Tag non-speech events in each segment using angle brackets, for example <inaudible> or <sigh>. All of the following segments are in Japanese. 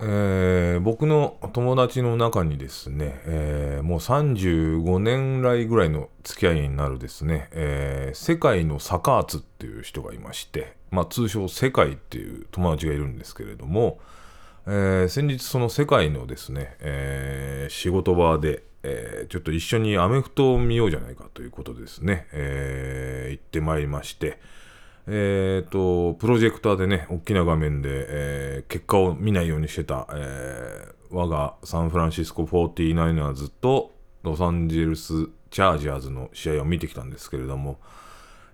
えー僕の友達の中にですね、えーもう35年来ぐらいの付き合いになるですね、えー世界のサカーツっていう人がいまして、まあ、通称世界っていう友達がいるんですけれども、え先日その世界のですね、え仕事場で、えちょっと一緒にアメフトを見ようじゃないかということですね、え行ってまいりまして、えー、とプロジェクターでね、大きな画面で、えー結果を見ないようにしてた、えー我がサンフランシスコ 49ers とロサンゼルスチャージャーズの試合を見てきたんですけれども、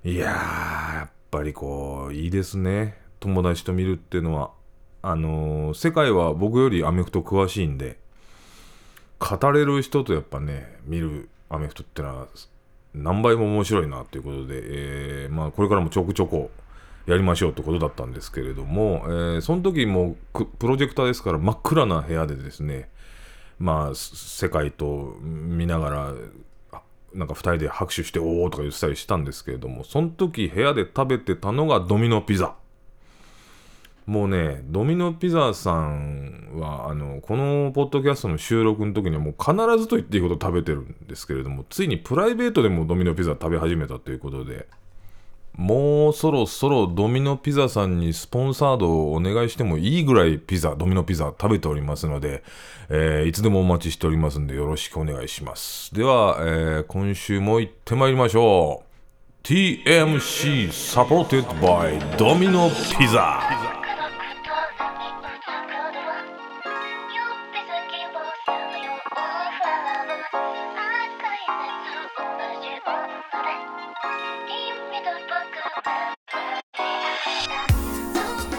いやー、やっぱりこう、いいですね、友達と見るっていうのは。あのー世界は僕よりアメフト詳しいんで、語れる人とやっぱね、見るアメフトってのは何倍も面白いなということで、えーまあ、これからもちょくちょこやりましょうってことだったんですけれども、えーその時もプロジェクターですから真っ暗な部屋でですね、まあ、世界と見ながら、なんか2人で拍手しておおとか言ってたりしたんですけれども、その時部屋で食べてたのがドミノピザ。もうね、ドミノピザさんは、あの、このポッドキャストの収録の時にはもう必ずと言っていいほど食べてるんですけれども、ついにプライベートでもドミノピザ食べ始めたということで、もうそろそろドミノピザさんにスポンサードをお願いしてもいいぐらいピザ、ドミノピザ食べておりますので、えーいつでもお待ちしておりますんでよろしくお願いします。では、えー今週も行ってまいりましょう。TMC Supported by ドミノピザ。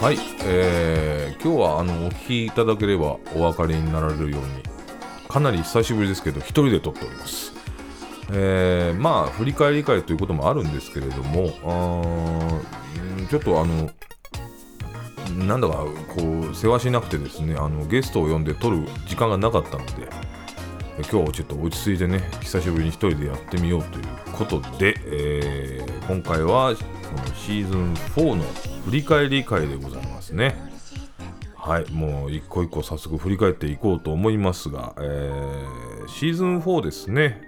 はい、えー今日はあのお聞きいただければお分かりになられるようにかなり久しぶりですけど一人で撮っております、えーまあ振り返り会ということもあるんですけれどもちょっとあのなんだかこう世話しなくてですねあのゲストを呼んで撮る時間がなかったので今日はちょっと落ち着いてね久しぶりに一人でやってみようということで、えー今回はシーズン4の振り返り会でございますね。はいもう一個一個早速振り返っていこうと思いますが、えーシーズン4ですね。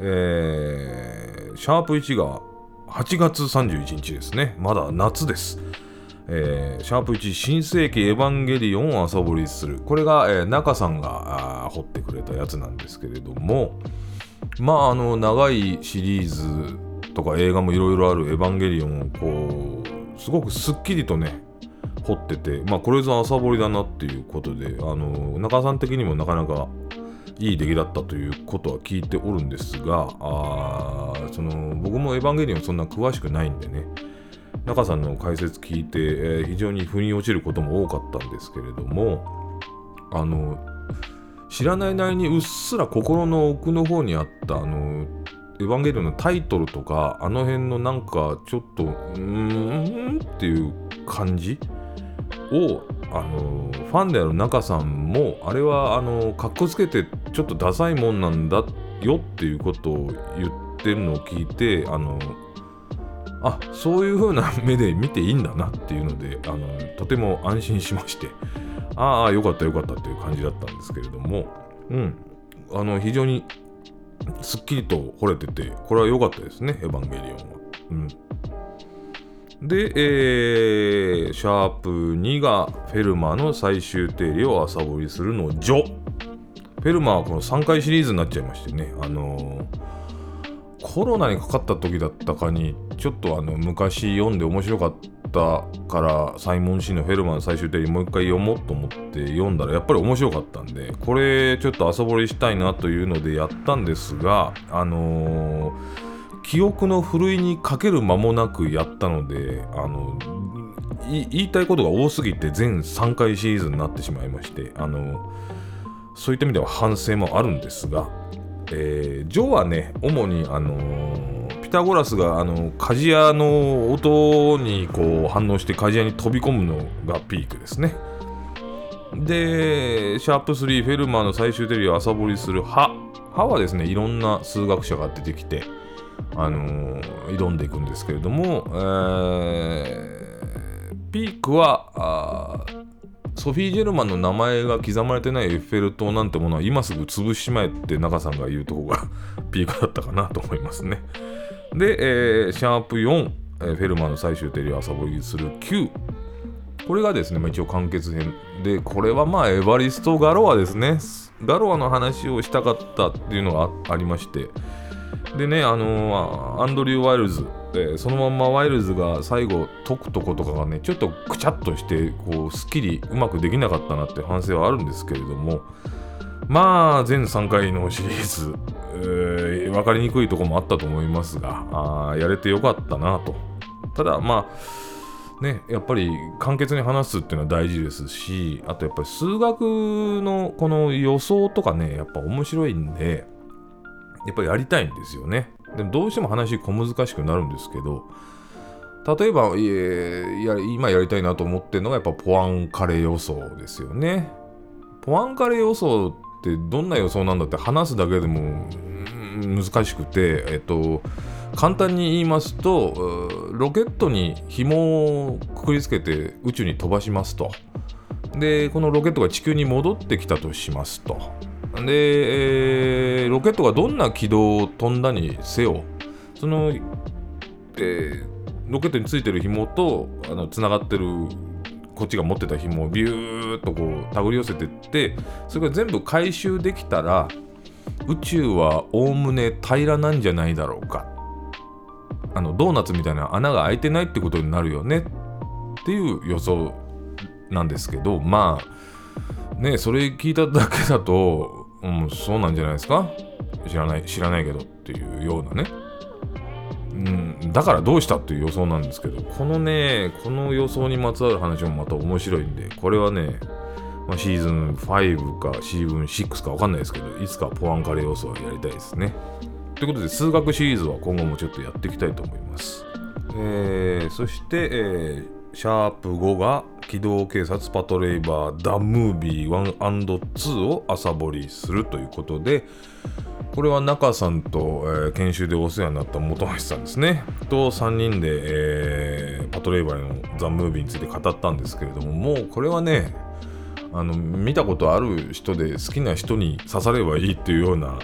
えーシャープ1が8月31日ですね。まだ夏です。えーシャープ1新世紀エヴァンゲリオンを朝掘りする。これが、えー中さんが掘ってくれたやつなんですけれども。まああの長いシリーズとか映画もいろいろあるエヴァンゲリオンをこうすごくすっきりとね掘っててまあこれぞ朝掘りだなっていうことであの中さん的にもなかなかいい出来だったということは聞いておるんですがあーその僕もエヴァンゲリオンそんな詳しくないんでね中さんの解説聞いて、えー非常に腑に落ちることも多かったんですけれどもあの知らないなりにうっすら心の奥の方にあったあのエヴァンゲリオンのタイトルとかあの辺のなんかちょっとうーんっていう感じ？をあのファンである中さんもあれはあのかっこつけてちょっとダサいもんなんだよっていうことを言ってるのを聞いてあのあそういう風な <laughs> 目で見ていいんだなっていうのであのとても安心しましてああよかったよかったっていう感じだったんですけれどもうん。あの非常にすっきりと惚れててこれは良かったですねエヴァンゲリオンは。うんで、えーシャープ2がフェルマーの最終定理を朝掘りするの「ジョ」フェルマーはこの3回シリーズになっちゃいましてねあのーコロナにかかった時だったかにちょっとあの昔読んで面白かったからサイモン・シーのフェルマーの最終定理もう一回読もうと思って読んだらやっぱり面白かったんでこれちょっと朝掘りしたいなというのでやったんですがあのー記憶のふるいにかける間もなくやったのであの言いたいことが多すぎて全3回シリーズになってしまいましてあのそういった意味では反省もあるんですが、えージョーはね主にあのーピタゴラスがあの鍛冶屋の音にこう反応して鍛冶屋に飛び込むのがピークですねでシャープ3フェルマーの最終定理を朝掘りする歯歯はですねいろんな数学者が出てきてあのー挑んでいくんですけれども、えーピークはソフィー・ジェルマンの名前が刻まれてないエッフェル塔なんてものは今すぐ潰しまえって中さんが言うとこがピークだったかなと思いますね。で、えー、シャープ4、えー、フェルマーの最終定理を遊びする9。これがですね、まあ、一応完結編で、これはまあエバリスト・ガロアですね。ガロアの話をしたかったっていうのがありまして、でね、あのー、アンドリュー・ワイルズ、えー、そのまんまワイルズが最後解くとことかがね、ちょっとくちゃっとして、こう、すっきりうまくできなかったなって反省はあるんですけれども、まあ、全3回のシリーズ、えー、分かりにくいとこもあったと思いますが、あやれてよかったなと。ただ、まあ、ね、やっぱり簡潔に話すっていうのは大事ですし、あとやっぱり数学のこの予想とかね、やっぱ面白いんで、やっぱりやりたいんですよね。でもどうしても話小難しくなるんですけど、例えば、いや今やりたいなと思ってるのがやっぱポアンカレ予想ですよね。ポアンカレ予想ってどんな予想なんだって話すだけでも難しくて、えっと、簡単に言いますと、ロケットに紐をくくりつけて宇宙に飛ばしますと。で、このロケットが地球に戻ってきたとしますと。で、えー、ロケットがどんな軌道を飛んだにせよ、その、えー、ロケットについてる紐とあのつながってるこっちが持ってた紐をビューッとこう手繰り寄せてってそれが全部回収できたら宇宙はおおむね平らなんじゃないだろうか。あのドーナツみたいな穴が開いてないってことになるよね。っていう予想なんですけどまあねそれ聞いただけだとうん、そうなんじゃないですか？知らない、知らないけどっていうようなね。うん、だからどうしたっていう予想なんですけど、このね、この予想にまつわる話もまた面白いんで、これはね、まあ、シーズン5かシーズン6か分かんないですけど、いつかポアンカレ予想はやりたいですね。ということで、数学シリーズは今後もちょっとやっていきたいと思います。えー、そして、えー、シャープ5が機動警察パトレイバーダムービー 1&2 を朝掘りするということでこれは中さんと、えー、研修でお世話になった本橋さんですね。と3人で、えー、パトレイバーのザ・ムービーについて語ったんですけれどももうこれはねあの見たことある人で好きな人に刺さればいいっていうような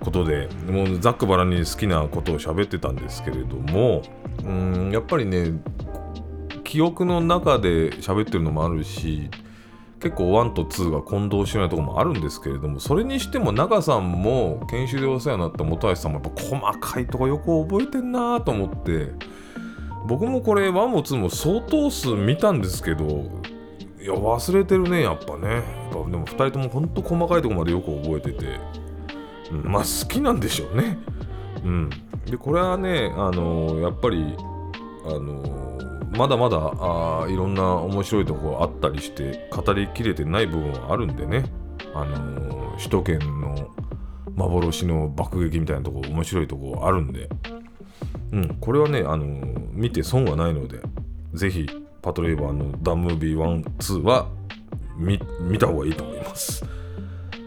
ことでもうざっくばらに好きなことを喋ってたんですけれどもうんやっぱりね記憶の中で喋ってるのもあるし結構1と2が混同してないところもあるんですけれどもそれにしても中さんも研修でお世話になった本橋さんもやっぱ細かいとこよく覚えてんなと思って僕もこれ1も2も相当数見たんですけどいや忘れてるねやっぱね。やっぱでも2人ともほんと細かいとこまでよく覚えてて、うん、まあ好きなんでしょうね。うん。でこれはねあのー、やっぱりあのーまだまだあいろんな面白いとこあったりして語りきれてない部分はあるんでね、あのー、首都圏の幻の爆撃みたいなとこ面白いとこあるんで、うん、これはね、あのー、見て損はないのでぜひパトレイバーのダムービー1、2は見た方がいいと思います。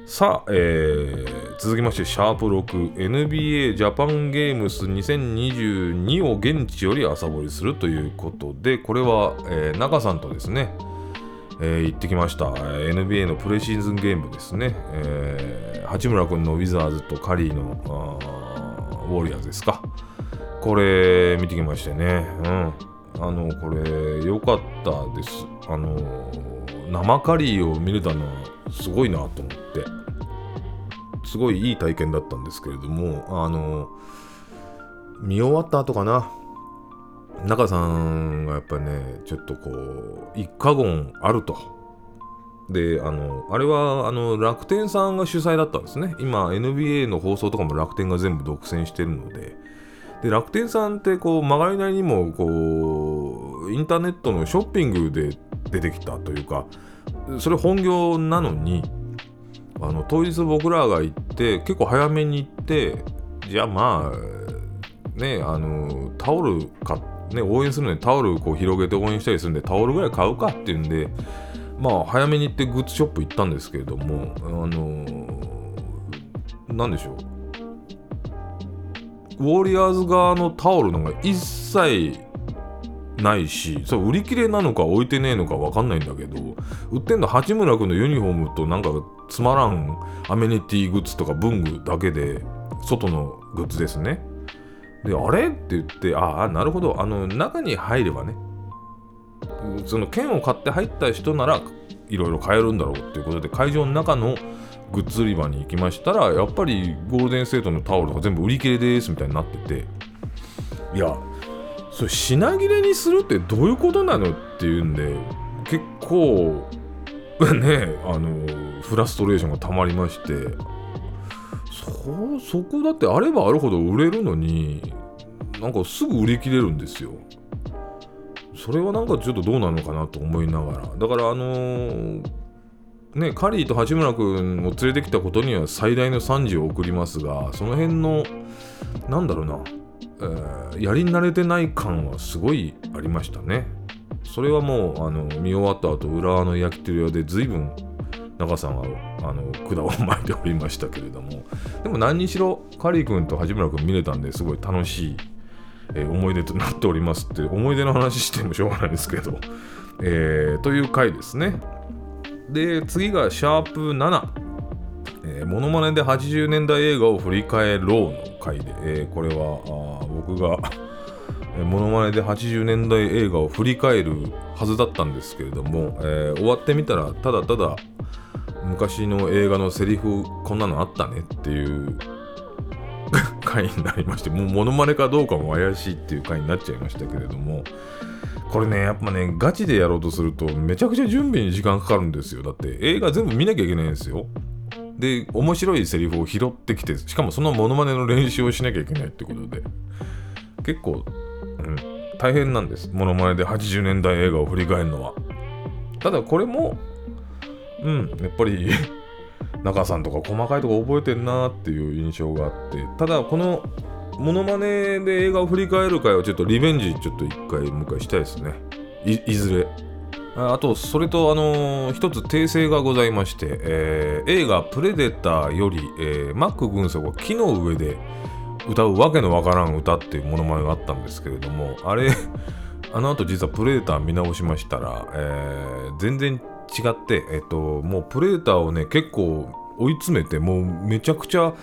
さあ、えー、続きまして、シャープ 6NBA ジャパンゲームス2022を現地より朝掘りするということで、これは、えー、中さんとですね、えー、行ってきました、NBA のプレシーズンゲームですね、えー、八村君のウィザーズとカリーのウォリアーズですか。これ見てきましてね、うん。あの、これ、良かったです。あの、生カリーを見れたのはすごいなと思って。すごいいい体験だったんですけれども、あの、見終わった後かな、中さんがやっぱりね、ちょっとこう、一過言あると。で、あの、あれは、あの、楽天さんが主催だったんですね。今、NBA の放送とかも楽天が全部独占してるので、で、楽天さんって、こう、曲がりなりにも、こう、インターネットのショッピングで出てきたというか、それ本業なのに、あの当日僕らが行って結構早めに行ってじゃあまあねあのタオル買ね応援するのにタオルこう広げて応援したりするんでタオルぐらい買うかっていうんでまあ早めに行ってグッズショップ行ったんですけれどもあの何でしょう。ウォーリアーズ側のタオルのが一切ないしそ売り切れなのか置いてねえのか分かんないんだけど売ってんの八村君のユニフォームとなんかつまらんアメニティグッズとか文具だけで外のグッズですね。であれ？って言ってああなるほど。あの中に入ればねその券を買って入った人ならいろいろ買えるんだろうっていうことで会場の中のグッズ売り場に行きましたらやっぱりゴールデンセートのタオルとか全部売り切れですみたいになってて。いやそれ品切れにするってどういうことなの？っていうんで結構 <laughs> ねあのフラストレーションがたまりましてそそこだってあればあるほど売れるのになんかすぐ売り切れるんですよ。それはなんかちょっとどうなのかなと思いながら。だからあのー、ねカリーと八村君を連れてきたことには最大の賛辞を送りますがその辺のなんだろうな、えー、やり慣れてない感はすごいありましたね。それはもうあの見終わった後浦和の焼き鳥屋で随分中さんはあの管を巻いておりましたけれどもでも何にしろカリー君と八村君見れたんですごい楽しい、えー、思い出となっておりますって思い出の話してもしょうがないですけど、<laughs> えー、という回ですね。で次がシャープ7え、モノマネで80年代映画を振り返ろうの回で、えー、これはあ僕がモノマネで80年代映画を振り返るはずだったんですけれども、えー、終わってみたらただただ昔の映画のセリフこんなのあったねっていう <laughs> 回になりましてもうモノマネかどうかも怪しいっていう回になっちゃいましたけれどもこれねやっぱねガチでやろうとするとめちゃくちゃ準備に時間かかるんですよ。だって映画全部見なきゃいけないんですよ。で面白いセリフを拾ってきてしかもそのモノマネの練習をしなきゃいけないってことで。結構、うん、大変なんです。モノマネで80年代映画を振り返るのは。ただこれもうん。やっぱり <laughs> 中さんとか細かいとこ覚えてんなっていう印象があって。ただこのモノマネで映画を振り返る回はちょっとリベンジちょっと一回もう一回したいですね。いずれ。あとそれとあのー、一つ訂正がございまして、えー、映画「プレデター」より、えー、マック軍曹が木の上で歌うわけのわからん歌っていうものまねがあったんですけれどもあれ <laughs> あの後実はプレデター見直しましたら、えー、全然違って、えっと、もうプレデターをね、結構追い詰めて、もうめちゃくちゃ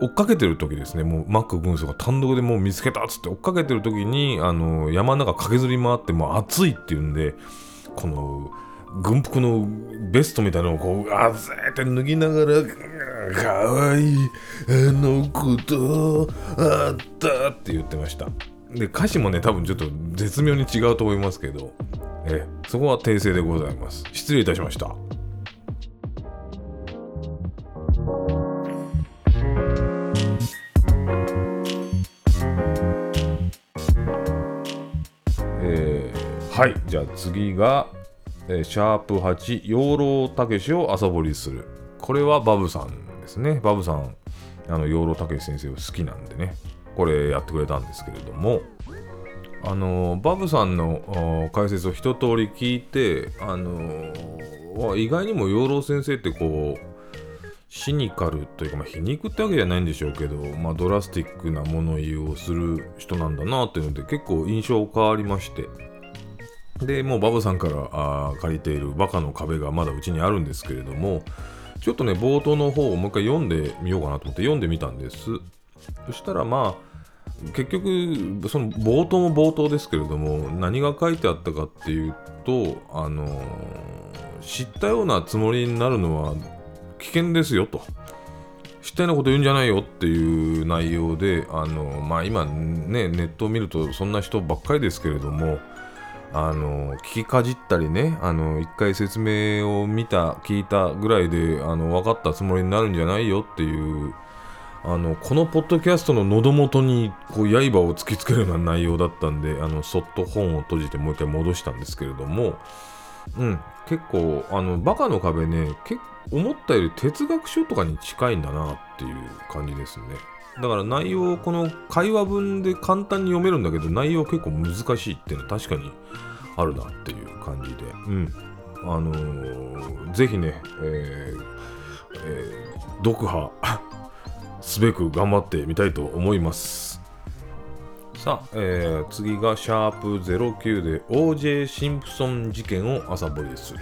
追っかけてる時ですね、もうマック軍曹が単独でもう見つけたっつって追っかけてる時に、あの山の中駆けずり回って、もう暑いっていうんで、この軍服のベストみたいなのをこう、あぜって脱ぎながら、かわいい、あのことあったって言ってました。で、歌詞もね、多分ちょっと絶妙に違うと思いますけど、えそこは訂正でございます。失礼いたしました。えー、はい、じゃあ次が、えー、シャープ8、養老たけしを朝掘りする。これはバブさんですね。バブさん、あの養老たけし先生を好きなんでね、これやってくれたんですけれども、あのバブさんの解説を一通り聞いて、あの意外にも養老先生ってこうシニカルというか、まあ、皮肉ってわけじゃないんでしょうけど、まあ、ドラスティックな物言いをする人なんだなっていうので結構印象変わりまして。でもうバブさんからあ借りている「バカの壁」がまだうちにあるんですけれどもちょっとね冒頭の方をもう一回読んでみようかなと思って読んでみたんです。そしたらまあ結局その冒頭も冒頭ですけれども何が書いてあったかっていうとあの知ったようなつもりになるのは危険ですよと。知ったようなこと言うんじゃないよっていう内容であのまあ今ねネットを見るとそんな人ばっかりですけれどもあの聞きかじったりねあの一回説明を見た聞いたぐらいであの分かったつもりになるんじゃないよっていうあのこのポッドキャストの喉元にこう刃を突きつけるような内容だったんであのそっと本を閉じてもう一回戻したんですけれども、うん、結構あのバカの壁ね思ったより哲学書とかに近いんだなっていう感じですね。だから内容この会話文で簡単に読めるんだけど内容結構難しいっていうのは確かにあるなっていう感じでうん。あのー、ぜひね、えーえー、読破すべく頑張ってみたいと思いますさあ、えー、次がシャープ09で OJ シンプソン事件を朝掘りする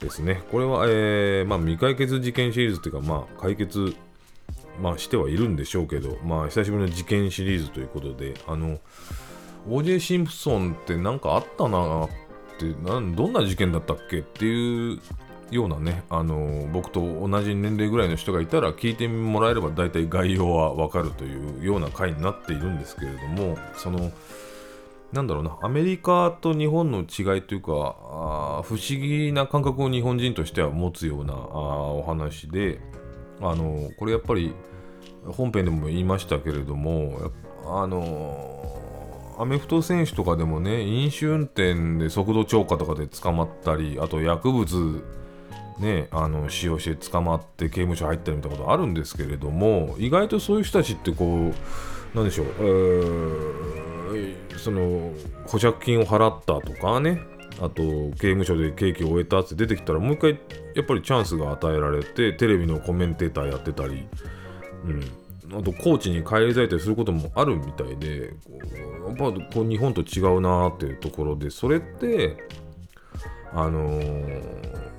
ですね。これは、えーまあ、未解決事件シリーズっていうか、まあ、解決、まあ、してはいるんでしょうけど、まあ、久しぶりの事件シリーズということで、あの、OJ シンプソンって何かあったなってどんな事件だったっけっていうようなね、あの僕と同じ年齢ぐらいの人がいたら聞いてもらえれば大体概要はわかるというような回になっているんですけれどもそのなんだろうなアメリカと日本の違いというかあ不思議な感覚を日本人としては持つようなあお話であのこれやっぱり本編でも言いましたけれどもあのアメフト選手とかでもね飲酒運転で速度超過とかで捕まったりあと薬物ね、あの使用して捕まって刑務所入ったりみたいなことあるんですけれども意外とそういう人たちってこうなんでしょう、えー、その保釈金を払ったとかねあと刑務所で刑期を終えたって出てきたらもう一回やっぱりチャンスが与えられてテレビのコメンテーターやってたり、うん、あとコーチに返り咲いたりすることもあるみたいでやっぱこう日本と違うなーっていうところでそれってあのー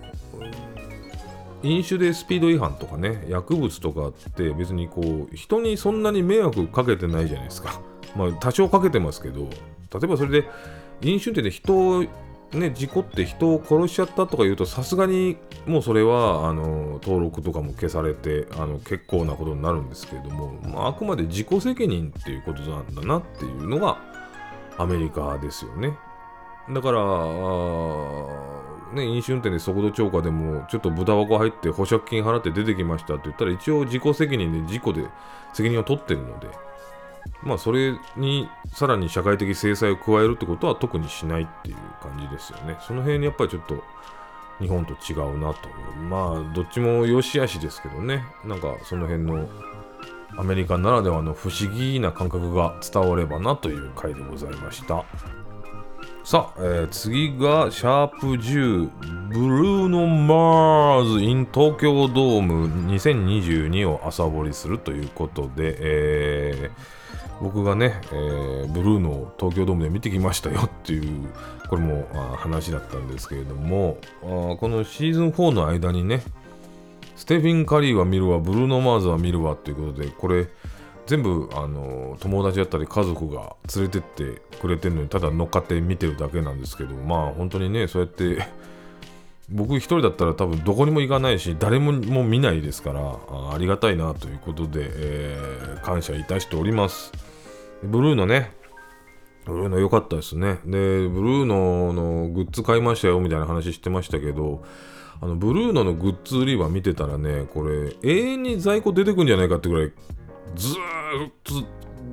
飲酒でスピード違反とかね薬物とかって別にこう人にそんなに迷惑かけてないじゃないですか。まあ多少かけてますけど例えばそれで飲酒運転で人をね事故って人を殺しちゃったとか言うとさすがにもうそれはあの登録とかも消されてあの結構なことになるんですけれども、まあ、あくまで自己責任っていうことなんだなっていうのがアメリカですよね。だからね、飲酒運転で速度超過でもちょっと豚箱入って保釈金払って出てきましたって言ったら一応自己責任で事故で責任を取ってるのでまあそれにさらに社会的制裁を加えるってことは特にしないっていう感じですよね。その辺にやっぱりちょっと日本と違うなとまあどっちも良し悪しですけどね。なんかその辺のアメリカならではの不思議な感覚が伝わればなという回でございました。さあ、えー、次がシャープ10ブルーノ・マーズ in 東京ドーム2022を朝掘りするということで、えー、僕がね、えー、ブルーノを東京ドームで見てきましたよっていうこれも話だったんですけれどもこのシーズン4の間にねステフィン・カリーは見るわブルーノ・マーズは見るわということでこれ全部あの友達だったり家族が連れてってくれてるのにただ乗っかって見てるだけなんですけどまあ本当にねそうやって <laughs> 僕一人だったら多分どこにも行かないし誰もも見ないですからあありがたいなということで、えー、感謝いたしております。ブルーのねブルーノ良かったですね。でブルーノのグッズ買いましたよみたいな話してましたけどあのブルーノのグッズ売り場見てたらねこれ永遠に在庫出てくんじゃないかってぐらいずっと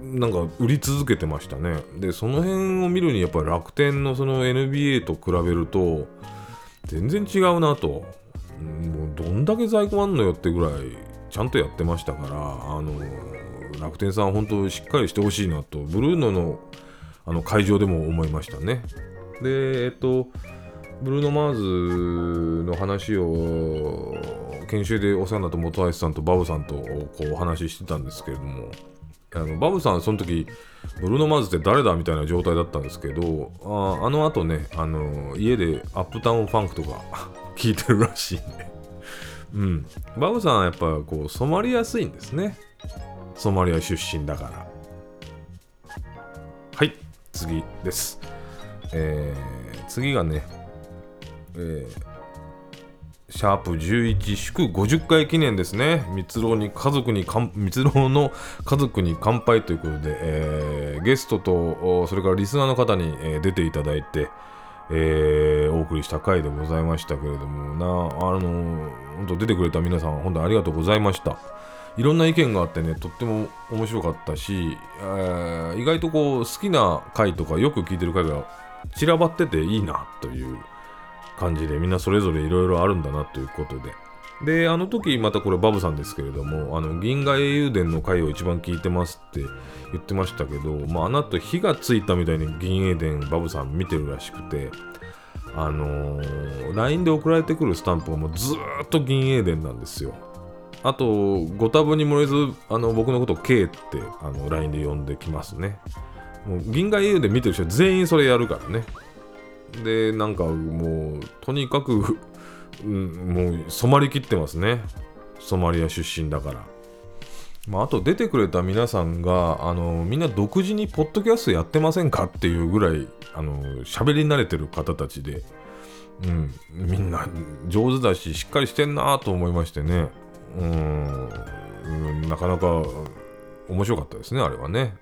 なんか売り続けてましたね。でその辺を見るにやっぱり楽天のその NBA と比べると全然違うなと。もうどんだけ在庫あんのよってぐらいちゃんとやってましたからあの楽天さん本当しっかりしてほしいなと。ブルーノのあの会場でも思いましたね。でえっとブルーノ・マーズの話を研修でお世話になった本橋さんとバブさんとこうお話ししてたんですけれどもあのバブさんその時ブルーノ・マーズって誰だみたいな状態だったんですけどああの後ねあの家でアップタウンファンクとか <laughs> 聞いてるらしいんでうん。バブさんはやっぱこう染まりやすいんですね。ソマリア出身だから。はい。次です。えー、次がねえー、シャープ11祝50回記念ですね。蜜ろに家族に蜜ろの家族に乾杯ということで、えー、ゲストとそれからリスナーの方に、えー、出ていただいて、えー、お送りした回でございましたけれどもな、あの本当出てくれた皆さん本当にありがとうございました。いろんな意見があってね、とっても面白かったし、えー、意外とこう好きな回とかよく聞いてる回が散らばってていいなという感じでみんなそれぞれいろいろあるんだなということで。で、あの時またこれバブさんですけれども、あの銀河英雄伝の回を一番聞いてますって言ってましたけど、まあ、あの後火がついたみたいに銀英伝バブさん見てるらしくて、あのー、LINE で送られてくるスタンプがもうずっと銀英伝なんですよ。あと、ご多分に漏れず、あの僕のことを K ってあの LINE で呼んできますね。もう銀河英雄で見てる人全員それやるからねでなんかもうとにかく、うん、もう染まりきってますね。ソマリア出身だから。まあ、あと出てくれた皆さんがあのみんな独自にポッドキャストやってませんかっていうぐらいあの喋り慣れてる方たちで、うん、みんな上手だししっかりしてんなと思いましてね。うんなかなか面白かったですねあれはね。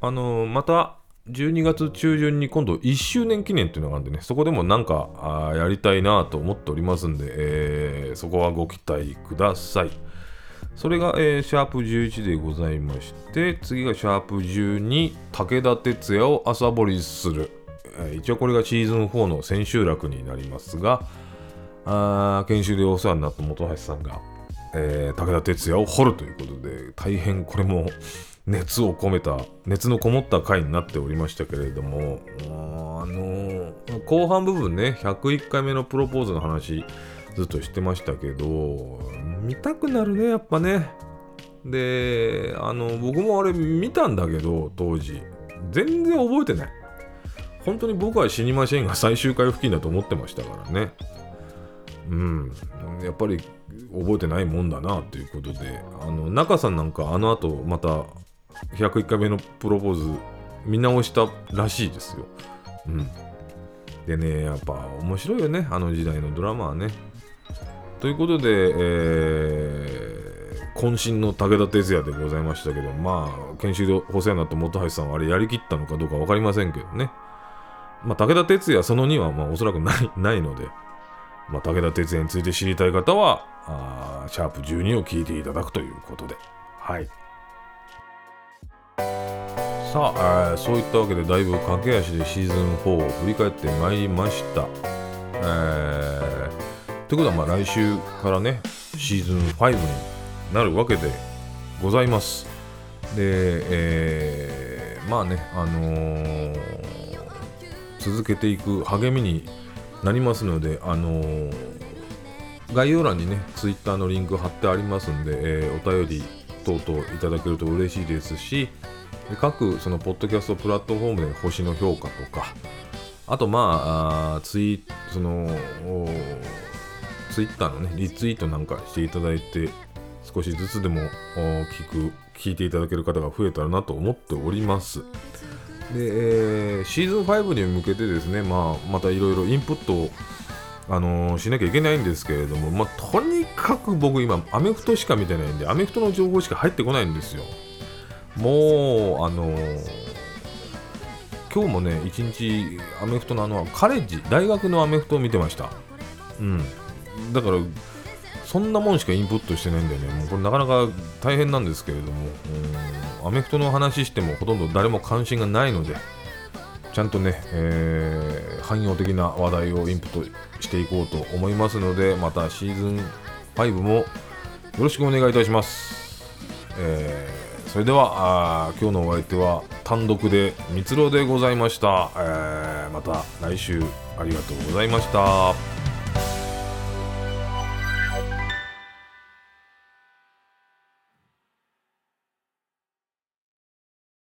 あのまた12月中旬に今度1周年記念っていうのがあるんでねそこでもなんかやりたいなと思っておりますんで、えー、そこはご期待ください。それが、えー、シャープ11でございまして、次がシャープ12、武田鉄矢を朝掘りする。えー、一応これがシーズン4の千秋楽になりますが、あ研修でお世話になった本橋さんが、えー、武田鉄矢を掘るということで、大変これも熱を込めた、熱のこもった回になっておりましたけれども、あのー、後半部分ね、101回目のプロポーズの話、ずっとしてましたけど、見たくなるね、やっぱね。で、あの、僕もあれ見たんだけど、当時。全然覚えてない。本当に僕は死にませんが最終回付近だと思ってましたからね。うん。やっぱり覚えてないもんだなということで、あの、中さんなんかあの後また101回目のプロポーズ見直したらしいですよ。うん。でね、やっぱ面白いよね、あの時代のドラマはね。ということで、えー、渾身の武田鉄矢でございましたけど、まあ、研修でお世話になった本橋さんはあれやりきったのかどうか分かりませんけどね。まあ、武田鉄矢その2は、まあ、おそらくない <laughs> ないので、まあ、武田鉄矢について知りたい方は、あシャープ12を聞いていただくということで。はい。さあ、あそういったわけでだいぶ駆け足でシーズン4を振り返ってまいりました。えーということはまあ来週からねシーズン5になるわけでございますで、えー、まあねあのー、続けていく励みになりますのであのー、概要欄にね Twitter のリンク貼ってありますんで、えー、お便り等々いただけると嬉しいですしで各そのポッドキャストプラットフォームで星の評価とかあとまあツイそのツイッターのね、リツイートなんかしていただいて、少しずつでも聞く、聞いていただける方が増えたらなと思っております。で、えー、シーズン5に向けてですね、まあ、またいろいろインプットを、あのー、しなきゃいけないんですけれども、まあ、とにかく僕今、アメフトしか見てないんで、アメフトの情報しか入ってこないんですよ。もう、あの、今日もね、一日アメフトのあの、カレッジ、大学のアメフトを見てました。うん。だからそんなもんしかインプットしてないんだよねもうこれなかなか大変なんですけれどもアメフトの話してもほとんど誰も関心がないのでちゃんとね、えー、汎用的な話題をインプットしていこうと思いますのでまたシーズン5もよろしくお願いいたします、えー、それではあ今日のお相手は単独で蜜ろでございました、えー、また来週ありがとうございました。